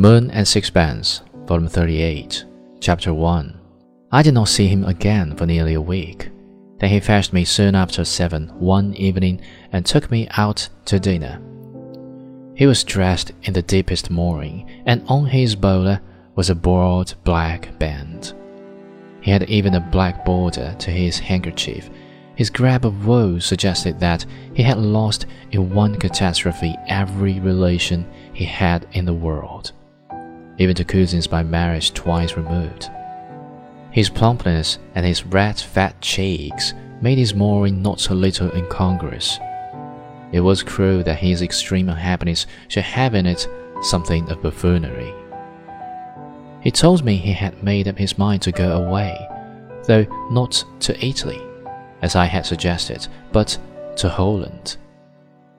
Moon and Sixpence, Volume 38, Chapter 1. I did not see him again for nearly a week. Then he fetched me soon after seven one evening and took me out to dinner. He was dressed in the deepest mourning, and on his bowler was a broad black band. He had even a black border to his handkerchief. His grab of woe suggested that he had lost in one catastrophe every relation he had in the world, even to cousins by marriage twice removed. His plumpness and his red fat cheeks made his mourning not a little incongruous. It was cruel that his extreme unhappiness should have in it something of buffoonery. He told me he had made up his mind to go away, though not to Italy, as I had suggested, but to Holland.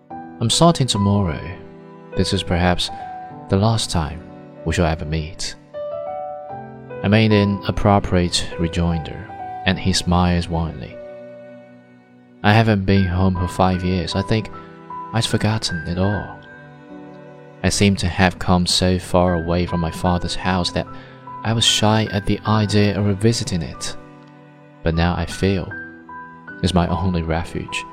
I'm starting tomorrow. This is perhaps the last time we shall ever meet. I made an appropriate rejoinder, and he smiled wanly. I haven't been home for five years. I think I'd forgotten it all. I seemed to have come so far away from my father's house that I was shy at the idea of revisiting it. But now I feel it's my only refuge.